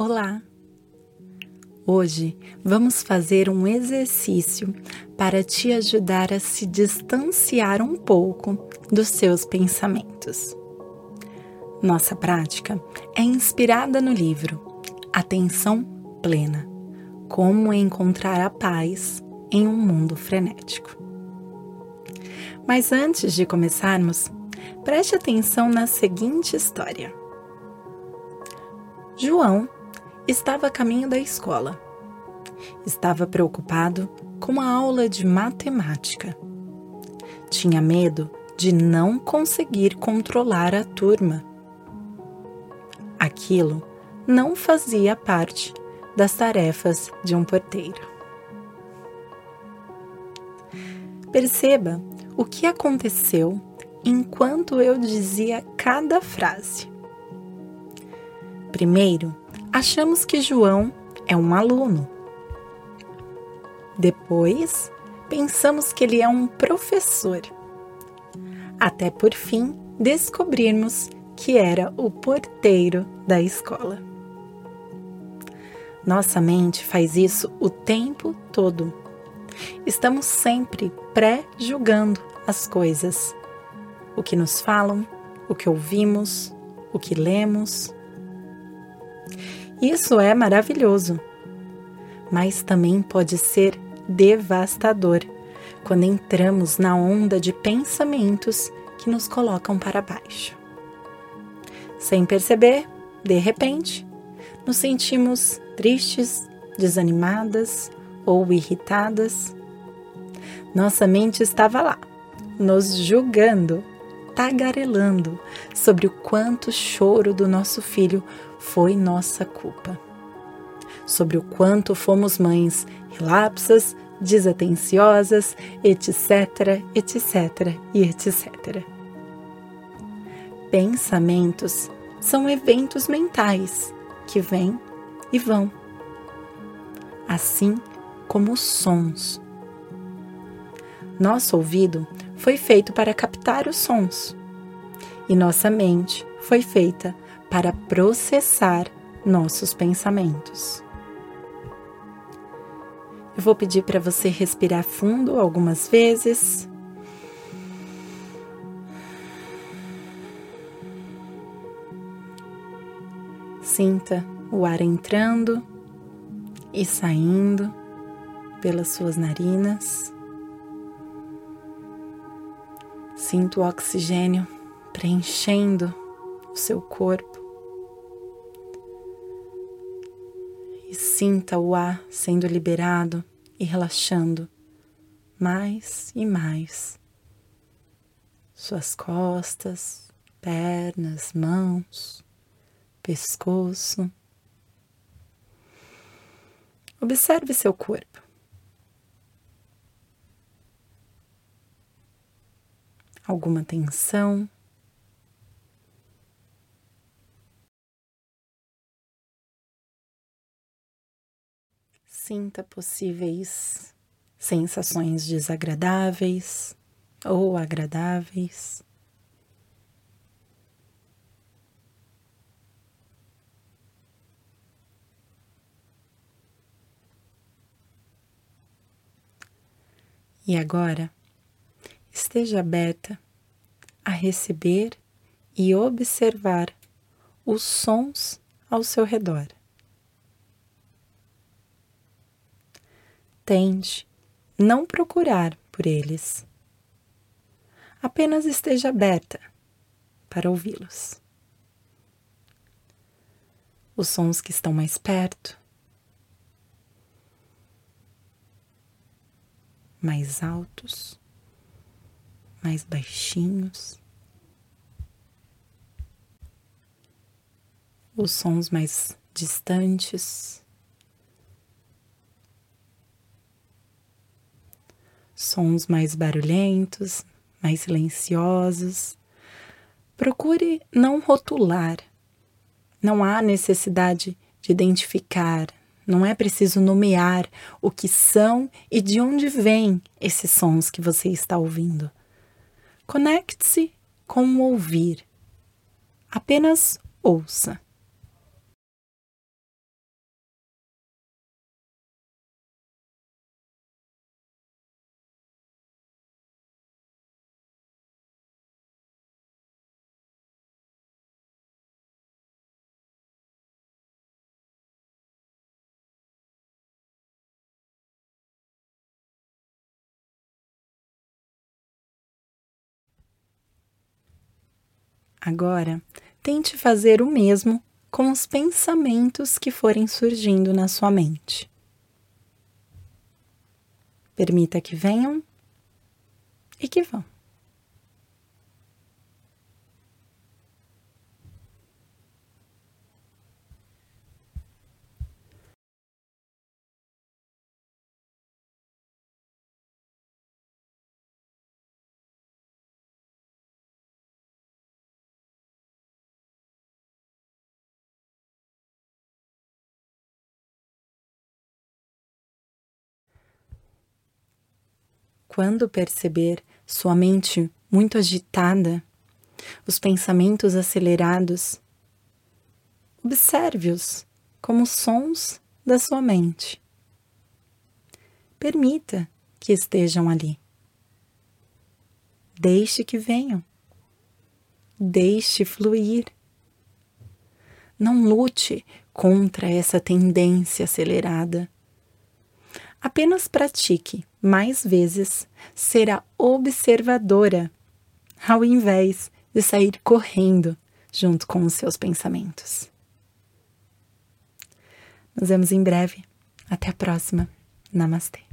Olá! Hoje vamos fazer um exercício para te ajudar a se distanciar um pouco dos seus pensamentos. Nossa prática é inspirada no livro Atenção Plena Como Encontrar a Paz em um Mundo Frenético. Mas antes de começarmos, preste atenção na seguinte história. João estava a caminho da escola. Estava preocupado com a aula de matemática. Tinha medo de não conseguir controlar a turma. Aquilo não fazia parte das tarefas de um porteiro. Perceba o que aconteceu enquanto eu dizia cada frase. Primeiro, achamos que João é um aluno. Depois, pensamos que ele é um professor. Até por fim descobrirmos que era o porteiro da escola. Nossa mente faz isso o tempo todo. Estamos sempre pré-julgando as coisas. O que nos falam, o que ouvimos, o que lemos, isso é maravilhoso, mas também pode ser devastador quando entramos na onda de pensamentos que nos colocam para baixo. Sem perceber, de repente, nos sentimos tristes, desanimadas ou irritadas. Nossa mente estava lá, nos julgando, tagarelando sobre o quanto o choro do nosso filho foi nossa culpa. Sobre o quanto fomos mães relapsas, desatenciosas, etc, etc e etc. Pensamentos são eventos mentais que vêm e vão, assim como sons. Nosso ouvido foi feito para captar os sons e nossa mente foi feita para processar nossos pensamentos. Eu vou pedir para você respirar fundo algumas vezes. Sinta o ar entrando e saindo pelas suas narinas. Sinta o oxigênio preenchendo o seu corpo. e sinta o ar sendo liberado e relaxando mais e mais. Suas costas, pernas, mãos, pescoço. Observe seu corpo. Alguma tensão? Sinta possíveis sensações desagradáveis ou agradáveis. E agora, esteja aberta a receber e observar os sons ao seu redor. Tente não procurar por eles. Apenas esteja aberta para ouvi-los. Os sons que estão mais perto, mais altos, mais baixinhos, os sons mais distantes. sons mais barulhentos, mais silenciosos. Procure não rotular. Não há necessidade de identificar, não é preciso nomear o que são e de onde vêm esses sons que você está ouvindo. Conecte-se com o ouvir. Apenas ouça. Agora, tente fazer o mesmo com os pensamentos que forem surgindo na sua mente. Permita que venham e que vão. Quando perceber sua mente muito agitada, os pensamentos acelerados, observe-os como sons da sua mente. Permita que estejam ali. Deixe que venham. Deixe fluir. Não lute contra essa tendência acelerada. Apenas pratique mais vezes ser a observadora, ao invés de sair correndo junto com os seus pensamentos. Nos vemos em breve. Até a próxima. Namastê.